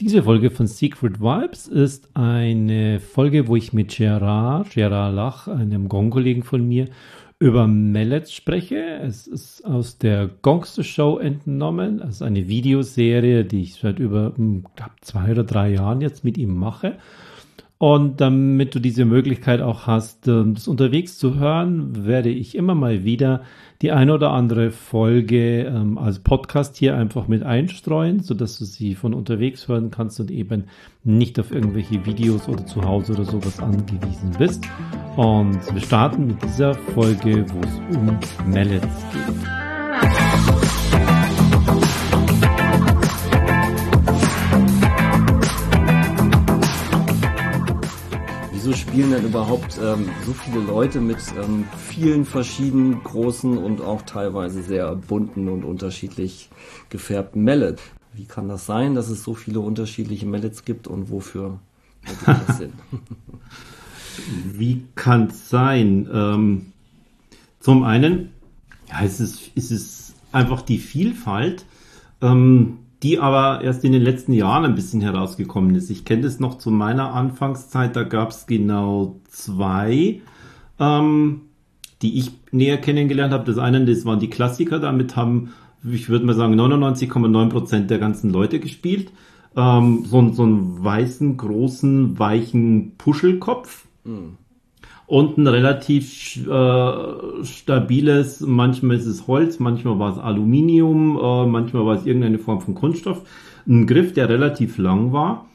Diese Folge von Secret Vibes ist eine Folge, wo ich mit Gerard, Gerard Lach, einem Gong-Kollegen von mir, über Mallets spreche. Es ist aus der Gongster Show entnommen. Es ist eine Videoserie, die ich seit über hm, glaub, zwei oder drei Jahren jetzt mit ihm mache. Und damit du diese Möglichkeit auch hast, ähm, das unterwegs zu hören, werde ich immer mal wieder die eine oder andere Folge ähm, als Podcast hier einfach mit einstreuen, so dass du sie von unterwegs hören kannst und eben nicht auf irgendwelche Videos oder zu Hause oder sowas angewiesen bist. Und wir starten mit dieser Folge, wo es um Mallets geht. Spielen denn überhaupt ähm, so viele Leute mit ähm, vielen verschiedenen großen und auch teilweise sehr bunten und unterschiedlich gefärbten Mallet? Wie kann das sein, dass es so viele unterschiedliche Mallets gibt und wofür das Sinn? Wie kann es sein? Ähm, zum einen, ja, es ist, es ist einfach die Vielfalt. Ähm, die aber erst in den letzten Jahren ein bisschen herausgekommen ist. Ich kenne das noch zu meiner Anfangszeit, da gab es genau zwei, ähm, die ich näher kennengelernt habe. Das eine, das waren die Klassiker, damit haben, ich würde mal sagen, 99,9 Prozent der ganzen Leute gespielt. Ähm, so, so einen weißen, großen, weichen Puschelkopf. Mhm und ein relativ äh, stabiles, manchmal ist es Holz, manchmal war es Aluminium, äh, manchmal war es irgendeine Form von Kunststoff, ein Griff, der relativ lang war.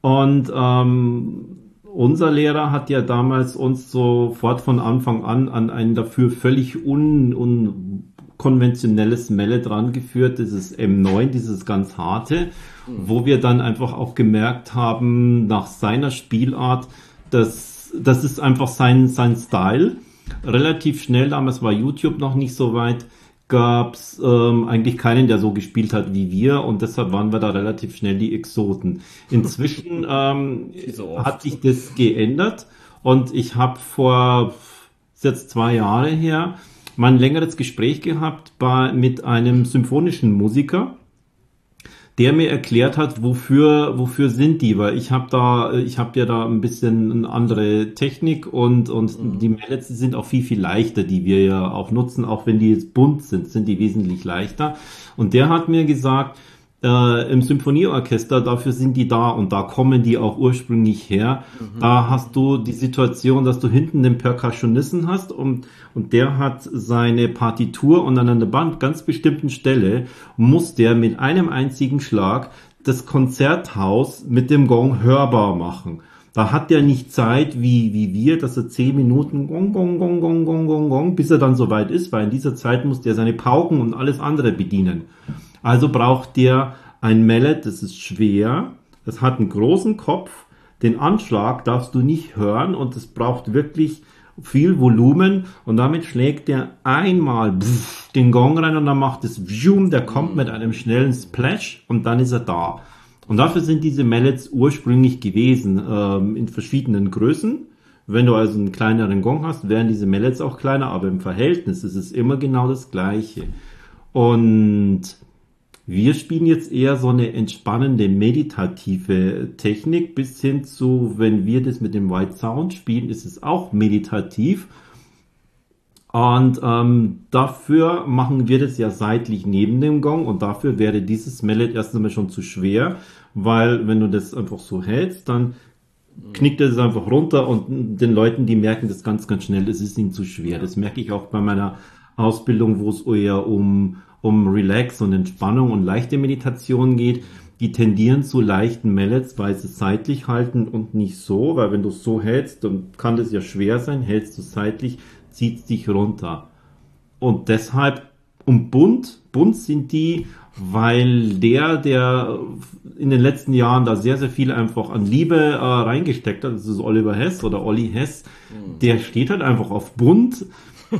Und ähm, unser Lehrer hat ja damals uns sofort von Anfang an an ein dafür völlig un, unkonventionelles Melle dran geführt, dieses M9, dieses ganz harte, wo wir dann einfach auch gemerkt haben, nach seiner Spielart, dass das ist einfach sein, sein Style. Relativ schnell, damals war YouTube noch nicht so weit, gab es ähm, eigentlich keinen, der so gespielt hat wie wir und deshalb waren wir da relativ schnell die Exoten. Inzwischen ähm, so hat sich das geändert und ich habe vor jetzt zwei Jahre her mal ein längeres Gespräch gehabt bei, mit einem symphonischen Musiker, der mir erklärt hat, wofür, wofür sind die, weil ich habe da, ich habe ja da ein bisschen eine andere Technik und, und mhm. die Mallets sind auch viel, viel leichter, die wir ja auch nutzen, auch wenn die jetzt bunt sind, sind die wesentlich leichter. Und der hat mir gesagt, äh, im Symphonieorchester, dafür sind die da und da kommen die auch ursprünglich her. Mhm. Da hast du die Situation, dass du hinten den Percussionisten hast und, und der hat seine Partitur und an einer Band ganz bestimmten Stelle muss der mit einem einzigen Schlag das Konzerthaus mit dem Gong hörbar machen. Da hat der nicht Zeit wie, wie wir, dass er zehn Minuten gong, gong, gong, gong, gong, gong, gong, bis er dann soweit ist, weil in dieser Zeit muss der seine Pauken und alles andere bedienen. Also braucht der ein Mallet, das ist schwer, das hat einen großen Kopf, den Anschlag darfst du nicht hören und es braucht wirklich viel Volumen und damit schlägt der einmal den Gong rein und dann macht es Vjum, der kommt mit einem schnellen Splash und dann ist er da. Und dafür sind diese Mallets ursprünglich gewesen, ähm, in verschiedenen Größen. Wenn du also einen kleineren Gong hast, wären diese Mallets auch kleiner, aber im Verhältnis ist es immer genau das gleiche. Und wir spielen jetzt eher so eine entspannende, meditative Technik bis hin zu, wenn wir das mit dem White Sound spielen, ist es auch meditativ. Und ähm, dafür machen wir das ja seitlich neben dem Gong und dafür wäre dieses Mallet erst einmal schon zu schwer, weil wenn du das einfach so hältst, dann knickt es einfach runter und den Leuten, die merken das ganz, ganz schnell, es ist ihnen zu schwer. Das merke ich auch bei meiner Ausbildung, wo es eher um um Relax und Entspannung und leichte Meditation geht, die tendieren zu leichten Mallets, weil sie seitlich halten und nicht so, weil wenn du so hältst, dann kann das ja schwer sein, hältst du seitlich, zieht es dich runter. Und deshalb, und bunt, bunt sind die, weil der, der in den letzten Jahren da sehr, sehr viel einfach an Liebe äh, reingesteckt hat, das ist Oliver Hess oder Olli Hess, mhm. der steht halt einfach auf bunt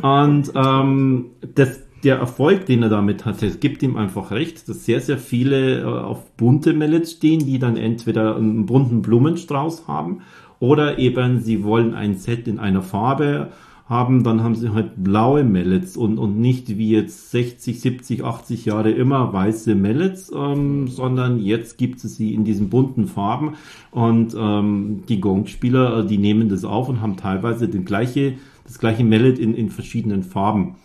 und ähm, das der Erfolg, den er damit hatte, gibt ihm einfach recht, dass sehr, sehr viele äh, auf bunte Mallets stehen, die dann entweder einen bunten Blumenstrauß haben oder eben sie wollen ein Set in einer Farbe haben, dann haben sie halt blaue Mallets und, und nicht wie jetzt 60, 70, 80 Jahre immer weiße Mallets, ähm, sondern jetzt gibt es sie in diesen bunten Farben und ähm, die Gong-Spieler, äh, die nehmen das auf und haben teilweise den gleiche, das gleiche Mallet in, in verschiedenen Farben.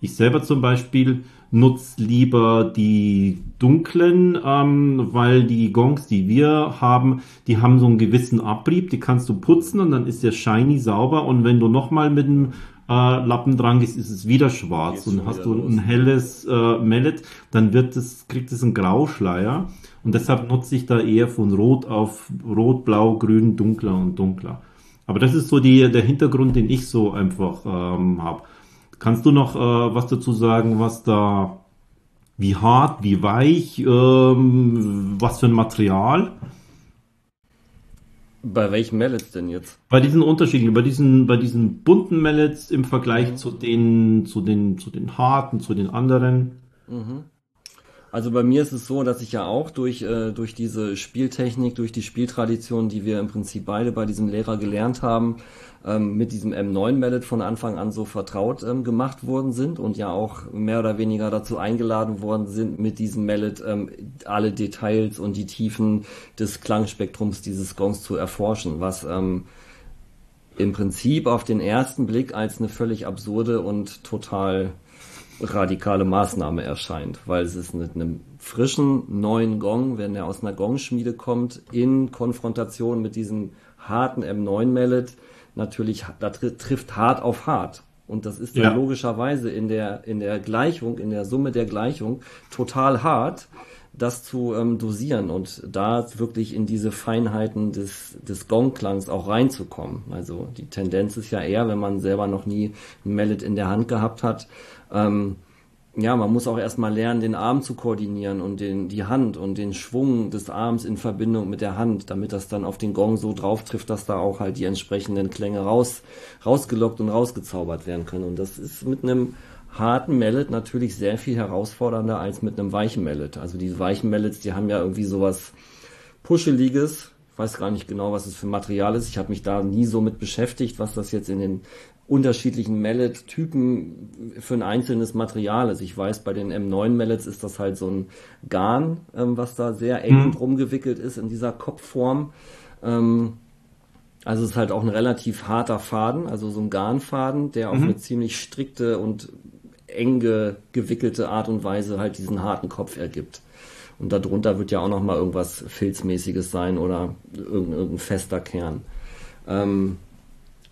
Ich selber zum Beispiel nutze lieber die dunklen, ähm, weil die Gongs, die wir haben, die haben so einen gewissen Abrieb, die kannst du putzen und dann ist der shiny sauber und wenn du nochmal mit dem äh, Lappen dran gehst, ist es wieder schwarz und hast du los. ein helles äh, Mallet, dann wird es, kriegt es einen Grauschleier und deshalb nutze ich da eher von Rot auf Rot, Blau, Grün, dunkler und dunkler. Aber das ist so die, der Hintergrund, den ich so einfach ähm, habe. Kannst du noch äh, was dazu sagen, was da, wie hart, wie weich, ähm, was für ein Material? Bei welchen Mallets denn jetzt? Bei diesen unterschiedlichen, bei diesen, bei diesen bunten Mallets im Vergleich mhm. zu den, zu den, zu den harten, zu den anderen. Mhm. Also bei mir ist es so, dass ich ja auch durch, äh, durch diese Spieltechnik, durch die Spieltradition, die wir im Prinzip beide bei diesem Lehrer gelernt haben, ähm, mit diesem M9-Mallet von Anfang an so vertraut ähm, gemacht worden sind und ja auch mehr oder weniger dazu eingeladen worden sind, mit diesem Mallet ähm, alle Details und die Tiefen des Klangspektrums dieses Gongs zu erforschen, was ähm, im Prinzip auf den ersten Blick als eine völlig absurde und total radikale Maßnahme erscheint, weil es ist mit einem frischen neuen Gong, wenn er aus einer Gongschmiede kommt, in Konfrontation mit diesem harten M9-Mallet, natürlich, da trifft hart auf hart. Und das ist dann ja. logischerweise in der, in der Gleichung, in der Summe der Gleichung total hart, das zu ähm, dosieren und da wirklich in diese Feinheiten des, des Gongklangs auch reinzukommen. Also die Tendenz ist ja eher, wenn man selber noch nie ein Mallet in der Hand gehabt hat, ähm, ja, man muss auch erstmal lernen, den Arm zu koordinieren und den, die Hand und den Schwung des Arms in Verbindung mit der Hand, damit das dann auf den Gong so drauf trifft, dass da auch halt die entsprechenden Klänge raus, rausgelockt und rausgezaubert werden können. Und das ist mit einem harten Mallet natürlich sehr viel herausfordernder als mit einem weichen Mallet. Also diese weichen Mallets, die haben ja irgendwie sowas Puscheliges. Ich weiß gar nicht genau, was es für Material ist. Ich habe mich da nie so mit beschäftigt, was das jetzt in den unterschiedlichen Mallet-Typen für ein einzelnes Material ist. Ich weiß, bei den M9-Mallets ist das halt so ein Garn, ähm, was da sehr eng mhm. drum gewickelt ist in dieser Kopfform. Ähm, also es ist halt auch ein relativ harter Faden, also so ein Garnfaden, der auf mhm. eine ziemlich strikte und eng gewickelte Art und Weise halt diesen harten Kopf ergibt. Und darunter wird ja auch noch mal irgendwas Filzmäßiges sein oder irgendein, irgendein fester Kern. Ähm,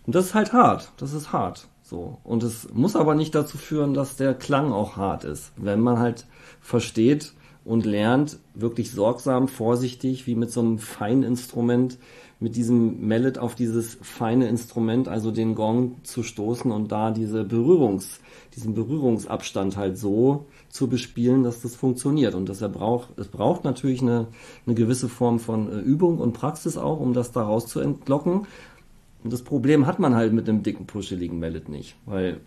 und das ist halt hart. Das ist hart. So. Und es muss aber nicht dazu führen, dass der Klang auch hart ist. Wenn man halt versteht und lernt, wirklich sorgsam, vorsichtig, wie mit so einem feinen Instrument, mit diesem Mallet auf dieses feine Instrument, also den Gong zu stoßen und da diese Berührungs, diesen Berührungsabstand halt so zu bespielen, dass das funktioniert. Und das er braucht, es braucht natürlich eine, eine gewisse Form von äh, Übung und Praxis auch, um das daraus zu entlocken. Und das Problem hat man halt mit einem dicken, puscheligen Mallet nicht, weil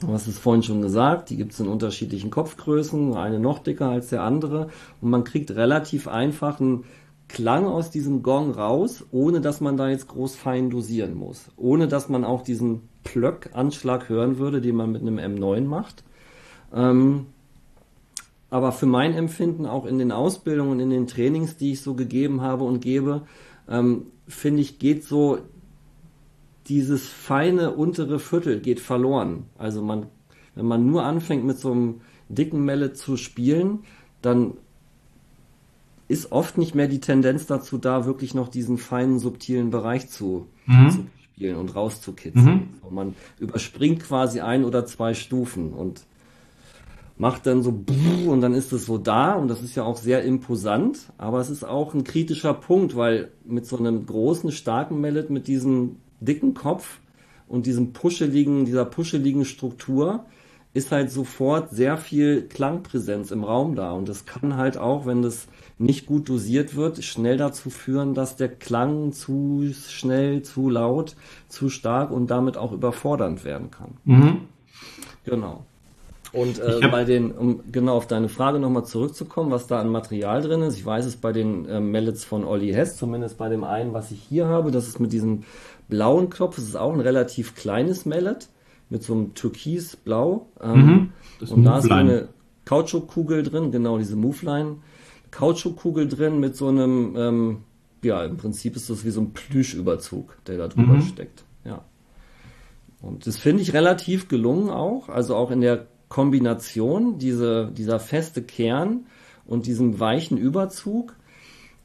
Du hast es vorhin schon gesagt, die gibt es in unterschiedlichen Kopfgrößen, eine noch dicker als der andere und man kriegt relativ einfach einen Klang aus diesem Gong raus, ohne dass man da jetzt groß fein dosieren muss. Ohne dass man auch diesen Plöck-Anschlag hören würde, den man mit einem M9 macht. Ähm, aber für mein Empfinden auch in den Ausbildungen, in den Trainings, die ich so gegeben habe und gebe, ähm, finde ich, geht so dieses feine untere Viertel geht verloren. Also man, wenn man nur anfängt mit so einem dicken Melle zu spielen, dann ist oft nicht mehr die Tendenz dazu da, wirklich noch diesen feinen, subtilen Bereich zu, mhm. zu spielen und rauszukitzeln. Mhm. Man überspringt quasi ein oder zwei Stufen und macht dann so und dann ist es so da und das ist ja auch sehr imposant, aber es ist auch ein kritischer Punkt, weil mit so einem großen, starken Mallet mit diesem dicken Kopf und diesem puscheligen, dieser puscheligen Struktur ist halt sofort sehr viel Klangpräsenz im Raum da und das kann halt auch, wenn das nicht gut dosiert wird, schnell dazu führen, dass der Klang zu schnell, zu laut, zu stark und damit auch überfordernd werden kann. Mhm. Genau. Und äh, bei den, um genau auf deine Frage nochmal zurückzukommen, was da an Material drin ist, ich weiß es bei den äh, Mallets von Olli Hess, zumindest bei dem einen, was ich hier habe, das ist mit diesem blauen Knopf, das ist auch ein relativ kleines Mallet, mit so einem Türkisblau. Ähm, mhm, und da ist so eine Kautschukkugel drin, genau diese Moveline. Kautschukkugel drin mit so einem, ähm, ja, im Prinzip ist das wie so ein Plüschüberzug, der da drüber mhm. steckt. Ja. Und das finde ich relativ gelungen auch, also auch in der Kombination, diese, dieser feste Kern und diesem weichen Überzug.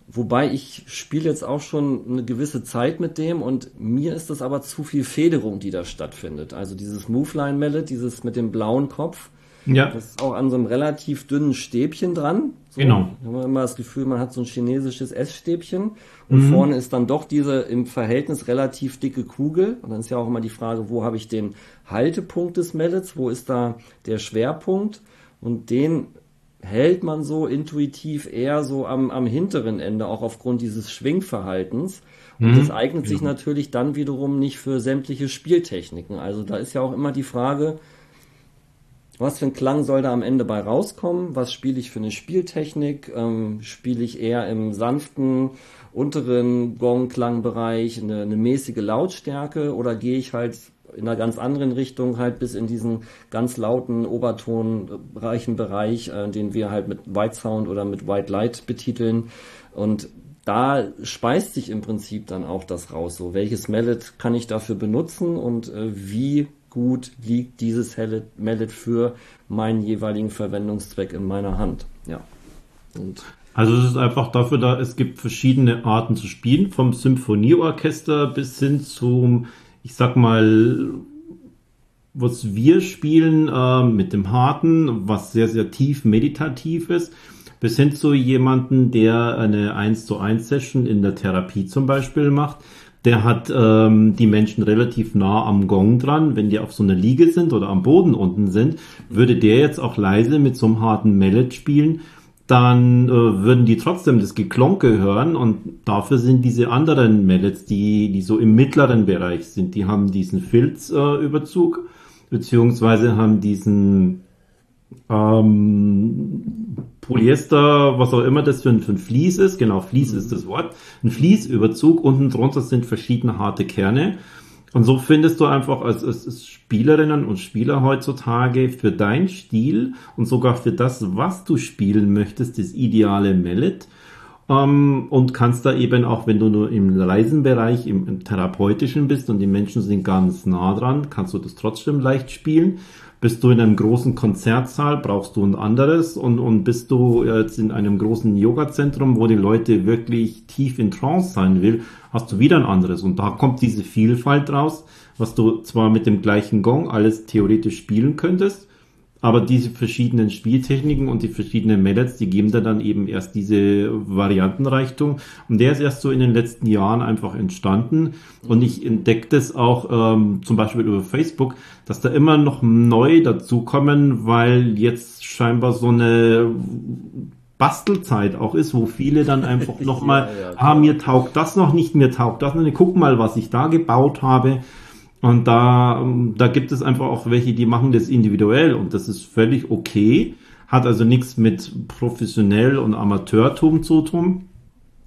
Wobei ich spiele jetzt auch schon eine gewisse Zeit mit dem und mir ist das aber zu viel Federung, die da stattfindet. Also dieses Moveline Mallet, dieses mit dem blauen Kopf, ja. das ist auch an so einem relativ dünnen Stäbchen dran. So, genau. Da haben wir immer das Gefühl, man hat so ein chinesisches Essstäbchen und mhm. vorne ist dann doch diese im Verhältnis relativ dicke Kugel. Und dann ist ja auch immer die Frage, wo habe ich den Haltepunkt des Mallets, wo ist da der Schwerpunkt? Und den hält man so intuitiv eher so am, am hinteren Ende, auch aufgrund dieses Schwingverhaltens. Und mhm. das eignet sich natürlich dann wiederum nicht für sämtliche Spieltechniken. Also da ist ja auch immer die Frage, was für ein Klang soll da am Ende bei rauskommen? Was spiele ich für eine Spieltechnik? Ähm, spiele ich eher im sanften, unteren Gong-Klangbereich eine, eine mäßige Lautstärke oder gehe ich halt in einer ganz anderen Richtung halt bis in diesen ganz lauten, obertonreichen Bereich, äh, den wir halt mit White Sound oder mit White Light betiteln. Und da speist sich im Prinzip dann auch das raus. So, welches Mallet kann ich dafür benutzen und äh, wie gut liegt dieses Mallet für meinen jeweiligen Verwendungszweck in meiner Hand. Ja. Und also es ist einfach dafür da, es gibt verschiedene Arten zu spielen, vom Symphonieorchester bis hin zum ich sag mal, was wir spielen äh, mit dem Harten, was sehr, sehr tief meditativ ist, bis hin zu jemanden, der eine 1 zu 1 Session in der Therapie zum Beispiel macht. Der hat ähm, die Menschen relativ nah am Gong dran. Wenn die auf so einer Liege sind oder am Boden unten sind, würde der jetzt auch leise mit so einem harten Mallet spielen dann äh, würden die trotzdem das Geklonke hören und dafür sind diese anderen Mallets, die, die so im mittleren Bereich sind, die haben diesen Filzüberzug, äh, beziehungsweise haben diesen ähm, Polyester, was auch immer das für ein, für ein Vlies ist, genau, Vlies mhm. ist das Wort, ein Vliesüberzug, unten drunter sind verschiedene harte Kerne und so findest du einfach als, als, Spielerinnen und Spieler heutzutage für deinen Stil und sogar für das, was du spielen möchtest, das ideale Mallet. Ähm, und kannst da eben auch, wenn du nur im leisen Bereich, im, im therapeutischen bist und die Menschen sind ganz nah dran, kannst du das trotzdem leicht spielen. Bist du in einem großen Konzertsaal, brauchst du ein anderes und, und bist du jetzt in einem großen Yoga-Zentrum, wo die Leute wirklich tief in Trance sein will, hast du wieder ein anderes. Und da kommt diese Vielfalt raus, was du zwar mit dem gleichen Gong alles theoretisch spielen könntest, aber diese verschiedenen Spieltechniken und die verschiedenen Mallets, die geben da dann eben erst diese Variantenreichtum. Und der ist erst so in den letzten Jahren einfach entstanden. Und ich entdecke das auch ähm, zum Beispiel über Facebook, dass da immer noch neu dazukommen, weil jetzt scheinbar so eine Bastelzeit auch ist, wo viele dann einfach nochmal, ja, ja, ah, mir taugt das noch nicht, mir taugt das noch nicht, guck mal, was ich da gebaut habe. Und da, da gibt es einfach auch welche, die machen das individuell und das ist völlig okay. Hat also nichts mit professionell und Amateurtum zu tun.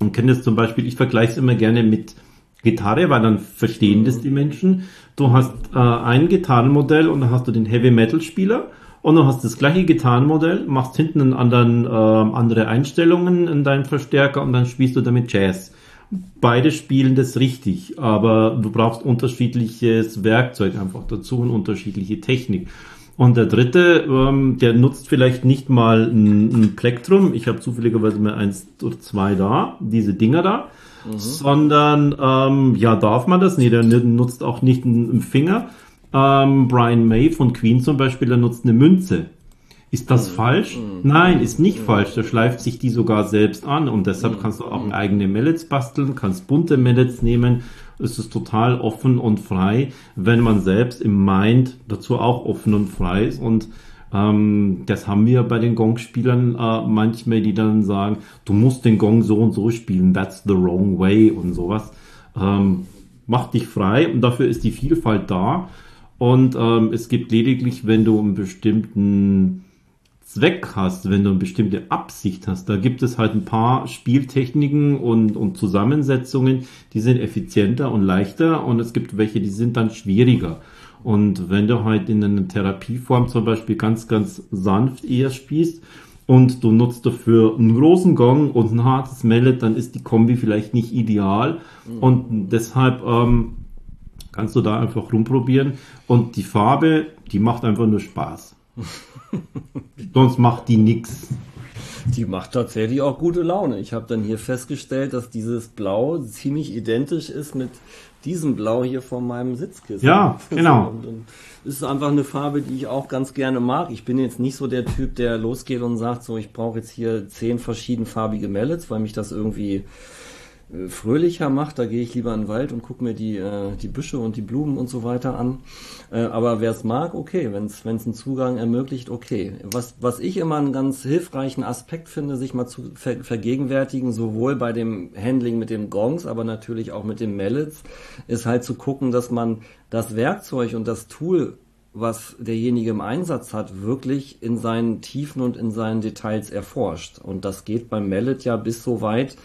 Und kenne das zum Beispiel, ich vergleiche es immer gerne mit Gitarre, weil dann verstehen das die Menschen. Du hast äh, ein Gitarrenmodell und dann hast du den Heavy Metal Spieler und du hast das gleiche Gitarrenmodell, machst hinten einen anderen, äh, andere Einstellungen in deinen Verstärker und dann spielst du damit Jazz beide spielen das richtig, aber du brauchst unterschiedliches Werkzeug einfach dazu und unterschiedliche Technik. Und der dritte, ähm, der nutzt vielleicht nicht mal ein, ein Plektrum, ich habe zufälligerweise mal eins oder zwei da, diese Dinger da, mhm. sondern ähm, ja, darf man das? Nee, der nutzt auch nicht einen Finger. Ähm, Brian May von Queen zum Beispiel, der nutzt eine Münze. Ist das mhm. falsch? Mhm. Nein, ist nicht mhm. falsch. Da schleift sich die sogar selbst an und deshalb mhm. kannst du auch eigene Mallets basteln, kannst bunte Mallets nehmen. Es ist total offen und frei, wenn man selbst im Mind dazu auch offen und frei ist und ähm, das haben wir bei den Gong-Spielern äh, manchmal, die dann sagen, du musst den Gong so und so spielen, that's the wrong way und sowas. Ähm, mach dich frei und dafür ist die Vielfalt da. Und ähm, es gibt lediglich, wenn du einen bestimmten Zweck hast, wenn du eine bestimmte Absicht hast, da gibt es halt ein paar Spieltechniken und, und Zusammensetzungen, die sind effizienter und leichter und es gibt welche, die sind dann schwieriger. Und wenn du halt in einer Therapieform zum Beispiel ganz, ganz sanft eher spielst und du nutzt dafür einen großen Gong und ein hartes Mallet, dann ist die Kombi vielleicht nicht ideal. Mhm. Und deshalb ähm, kannst du da einfach rumprobieren. Und die Farbe, die macht einfach nur Spaß. Sonst macht die nix. Die macht tatsächlich auch gute Laune. Ich habe dann hier festgestellt, dass dieses Blau ziemlich identisch ist mit diesem Blau hier von meinem Sitzkissen. Ja, genau. Es ist einfach eine Farbe, die ich auch ganz gerne mag. Ich bin jetzt nicht so der Typ, der losgeht und sagt, so ich brauche jetzt hier zehn verschiedenfarbige Mallets, weil mich das irgendwie fröhlicher macht, da gehe ich lieber in den Wald und gucke mir die, äh, die Büsche und die Blumen und so weiter an. Äh, aber wer es mag, okay, wenn es einen Zugang ermöglicht, okay. Was, was ich immer einen ganz hilfreichen Aspekt finde, sich mal zu ver vergegenwärtigen, sowohl bei dem Handling mit den Gongs, aber natürlich auch mit den Mallets, ist halt zu gucken, dass man das Werkzeug und das Tool was derjenige im Einsatz hat, wirklich in seinen Tiefen und in seinen Details erforscht. Und das geht beim Mallet ja bis so weit.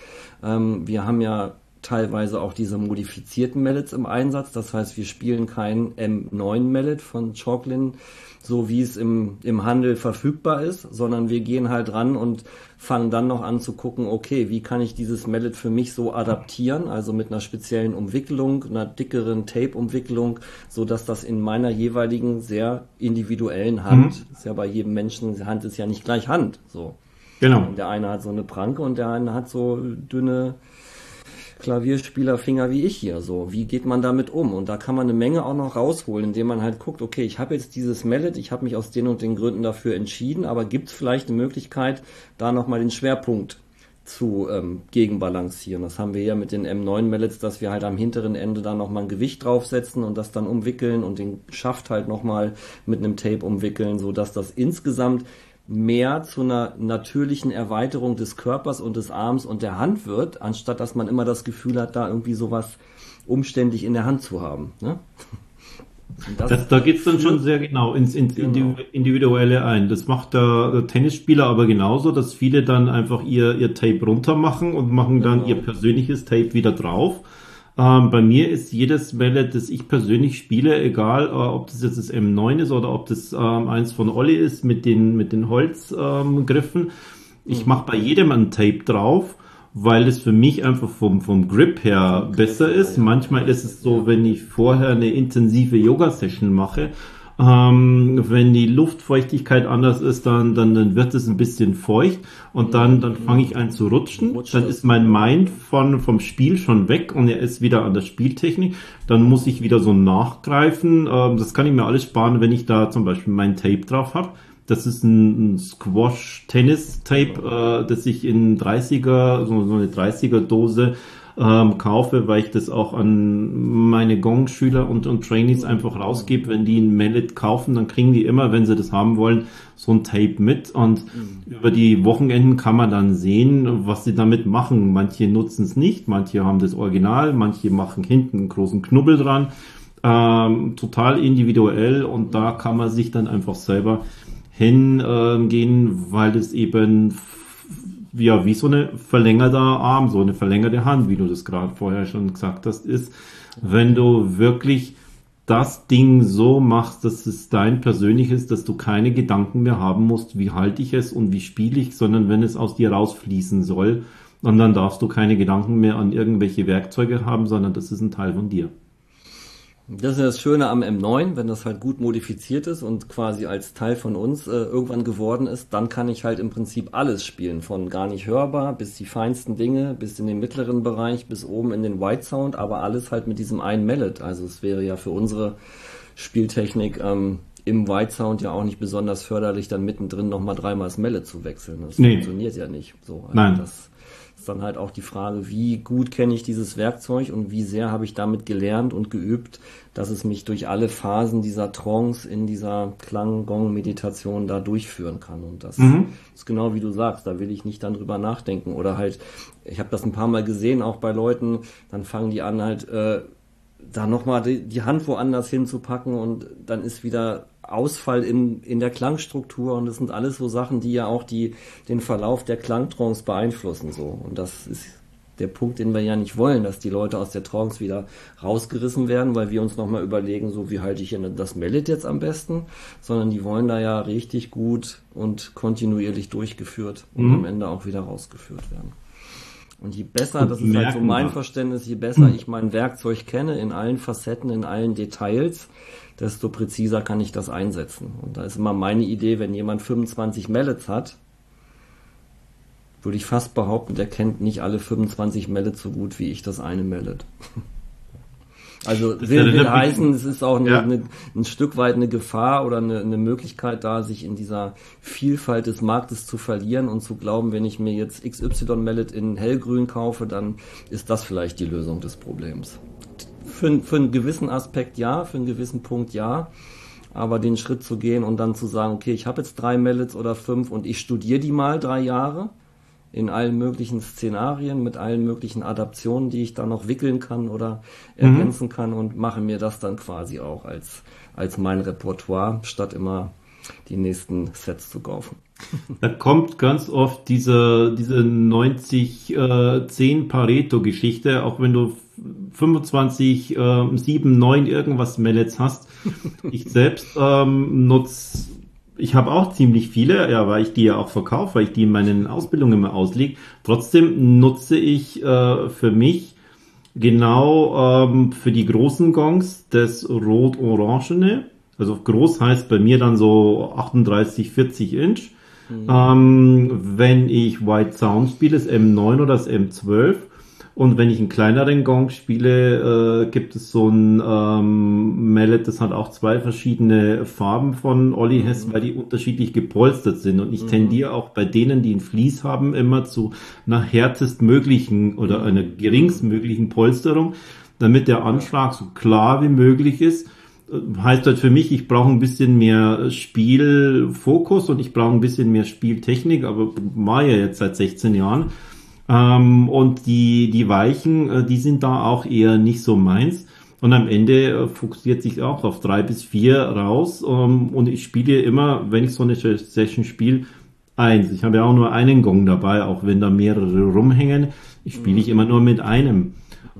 Ähm, wir haben ja teilweise auch diese modifizierten Mallets im Einsatz. Das heißt, wir spielen kein M9 Mallet von Chalklin, so wie es im, im Handel verfügbar ist, sondern wir gehen halt ran und fangen dann noch an zu gucken, okay, wie kann ich dieses Mallet für mich so adaptieren, also mit einer speziellen Umwicklung, einer dickeren Tape-Umwicklung, so dass das in meiner jeweiligen sehr individuellen Hand, mhm. ist ja bei jedem Menschen, Hand ist ja nicht gleich Hand, so. Genau. Der eine hat so eine Pranke und der eine hat so dünne, Klavierspielerfinger wie ich hier. So, wie geht man damit um? Und da kann man eine Menge auch noch rausholen, indem man halt guckt, okay, ich habe jetzt dieses Mallet, ich habe mich aus den und den Gründen dafür entschieden, aber gibt es vielleicht eine Möglichkeit, da nochmal den Schwerpunkt zu ähm, gegenbalancieren. Das haben wir ja mit den M9 Mallets, dass wir halt am hinteren Ende da nochmal ein Gewicht draufsetzen und das dann umwickeln und den Schaft halt nochmal mit einem Tape umwickeln, so dass das insgesamt mehr zu einer natürlichen Erweiterung des Körpers und des Arms und der Hand wird, anstatt dass man immer das Gefühl hat, da irgendwie sowas umständlich in der Hand zu haben. Ne? Das, das, da geht's dann schon sehr genau ins, ins genau. Individuelle ein. Das macht der, der, Tennisspieler aber genauso, dass viele dann einfach ihr, ihr Tape runter machen und machen dann genau. ihr persönliches Tape wieder drauf. Ähm, bei mir ist jedes Mallet, das ich persönlich spiele, egal äh, ob das jetzt das M9 ist oder ob das ähm, eins von Olli ist mit den, mit den Holzgriffen. Ähm, ich mhm. mache bei jedem ein Tape drauf, weil es für mich einfach vom, vom Grip her besser ist. Manchmal ist es so, wenn ich vorher eine intensive Yoga-Session mache, ähm, wenn die Luftfeuchtigkeit anders ist, dann, dann, dann wird es ein bisschen feucht und dann, dann fange ich an zu rutschen. Dann ist mein Mind von, vom Spiel schon weg und er ist wieder an der Spieltechnik. Dann muss ich wieder so nachgreifen. Ähm, das kann ich mir alles sparen, wenn ich da zum Beispiel mein Tape drauf habe. Das ist ein, ein Squash-Tennis-Tape, äh, das ich in 30er, so, so eine 30er-Dose ähm, kaufe, weil ich das auch an meine Gong-Schüler und, und Trainees einfach rausgebe. Wenn die ein Mallet kaufen, dann kriegen die immer, wenn sie das haben wollen, so ein Tape mit. Und mhm. über die Wochenenden kann man dann sehen, was sie damit machen. Manche nutzen es nicht, manche haben das Original, manche machen hinten einen großen Knubbel dran. Ähm, total individuell und da kann man sich dann einfach selber hingehen, äh, weil das eben ja, wie so eine verlängerte Arm, so eine verlängerte Hand, wie du das gerade vorher schon gesagt hast, ist, wenn du wirklich das Ding so machst, dass es dein persönliches, dass du keine Gedanken mehr haben musst, wie halte ich es und wie spiele ich, sondern wenn es aus dir rausfließen soll, und dann darfst du keine Gedanken mehr an irgendwelche Werkzeuge haben, sondern das ist ein Teil von dir. Das ist das Schöne am M9, wenn das halt gut modifiziert ist und quasi als Teil von uns äh, irgendwann geworden ist, dann kann ich halt im Prinzip alles spielen, von gar nicht hörbar bis die feinsten Dinge, bis in den mittleren Bereich, bis oben in den White Sound, aber alles halt mit diesem einen Mallet. Also es wäre ja für unsere Spieltechnik ähm, im White Sound ja auch nicht besonders förderlich, dann mittendrin nochmal dreimal das Mallet zu wechseln. Das nee. funktioniert ja nicht so. Also Nein. Das, ist dann halt auch die Frage, wie gut kenne ich dieses Werkzeug und wie sehr habe ich damit gelernt und geübt, dass es mich durch alle Phasen dieser Trance in dieser Klang-Gong-Meditation da durchführen kann. Und das mhm. ist genau wie du sagst, da will ich nicht dann drüber nachdenken. Oder halt, ich habe das ein paar Mal gesehen, auch bei Leuten, dann fangen die an halt äh, da nochmal die, die Hand woanders hinzupacken und dann ist wieder Ausfall in, in der Klangstruktur und das sind alles so Sachen, die ja auch die, den Verlauf der Klangtrance beeinflussen so und das ist der Punkt, den wir ja nicht wollen, dass die Leute aus der Trance wieder rausgerissen werden, weil wir uns nochmal überlegen, so wie halte ich denn das Mellet jetzt am besten, sondern die wollen da ja richtig gut und kontinuierlich durchgeführt und mhm. am Ende auch wieder rausgeführt werden. Und je besser, das ist halt so mein Verständnis, je besser ich mein Werkzeug kenne, in allen Facetten, in allen Details, desto präziser kann ich das einsetzen. Und da ist immer meine Idee, wenn jemand 25 Mallets hat, würde ich fast behaupten, der kennt nicht alle 25 Mallets so gut wie ich das eine Mallet. Also das will, will heißen, es ist auch eine, ja. eine, ein Stück weit eine Gefahr oder eine, eine Möglichkeit da, sich in dieser Vielfalt des Marktes zu verlieren und zu glauben, wenn ich mir jetzt XY Mallet in hellgrün kaufe, dann ist das vielleicht die Lösung des Problems. Für, für einen gewissen Aspekt ja, für einen gewissen Punkt ja, aber den Schritt zu gehen und dann zu sagen, okay, ich habe jetzt drei Mallets oder fünf und ich studiere die mal drei Jahre in allen möglichen Szenarien, mit allen möglichen Adaptionen, die ich da noch wickeln kann oder mhm. ergänzen mhm. kann und mache mir das dann quasi auch als, als mein Repertoire, statt immer die nächsten Sets zu kaufen. Da kommt ganz oft diese, diese 90-10 äh, Pareto-Geschichte, auch wenn du 25, äh, 7, 9 irgendwas Mallets hast. Ich selbst ähm, nutze ich habe auch ziemlich viele, ja, weil ich die ja auch verkaufe, weil ich die in meinen Ausbildungen immer auslege. Trotzdem nutze ich äh, für mich genau ähm, für die großen Gongs das rot-orangene. Also groß heißt bei mir dann so 38, 40 Inch. Mhm. Ähm, wenn ich White Sound spiele, das M9 oder das M12. Und wenn ich einen kleineren Gong spiele, äh, gibt es so ein ähm, Mallet, das hat auch zwei verschiedene Farben von Olli Hess, mhm. weil die unterschiedlich gepolstert sind. Und ich mhm. tendiere auch bei denen, die ein Vlies haben, immer zu einer härtestmöglichen oder mhm. einer geringstmöglichen Polsterung, damit der Anschlag so klar wie möglich ist heißt halt für mich, ich brauche ein bisschen mehr Spielfokus und ich brauche ein bisschen mehr Spieltechnik, aber war ja jetzt seit 16 Jahren. Ähm, und die, die Weichen, äh, die sind da auch eher nicht so meins. Und am Ende äh, fokussiert sich auch auf drei bis vier raus. Ähm, und ich spiele immer, wenn ich so eine Session spiele, eins. Ich habe ja auch nur einen Gong dabei, auch wenn da mehrere rumhängen. Ich spiele ich immer nur mit einem.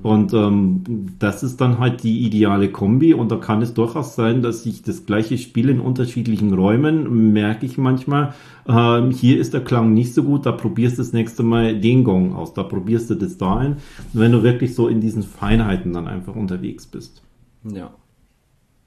Und ähm, das ist dann halt die ideale Kombi und da kann es durchaus sein, dass ich das gleiche Spiel in unterschiedlichen Räumen merke ich manchmal, ähm, hier ist der Klang nicht so gut, da probierst du das nächste Mal den Gong aus, da probierst du das da ein, wenn du wirklich so in diesen Feinheiten dann einfach unterwegs bist. Ja.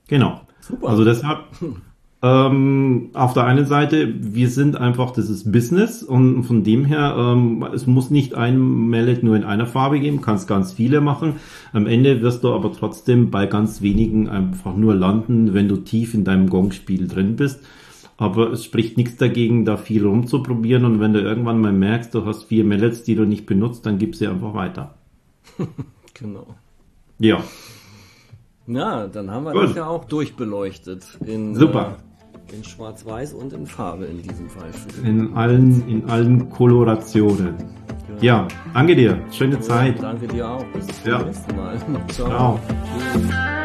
Genau. Super. Also deshalb ähm, auf der einen Seite, wir sind einfach, das ist Business und von dem her, ähm, es muss nicht ein Mallet nur in einer Farbe geben, kannst ganz viele machen. Am Ende wirst du aber trotzdem bei ganz wenigen einfach nur landen, wenn du tief in deinem Gongspiel drin bist. Aber es spricht nichts dagegen, da viel rumzuprobieren und wenn du irgendwann mal merkst, du hast vier Mallets, die du nicht benutzt, dann gib sie einfach weiter. genau. Ja. Ja, dann haben wir Gut. das ja auch durchbeleuchtet. In, Super. Äh, in Schwarz-Weiß und in Farbe in diesem Fall. In allen, in allen Kolorationen. Ja. ja, danke dir. Schöne ja, Zeit. Danke dir auch. Bis zum ja. nächsten Mal. Ciao. Ciao.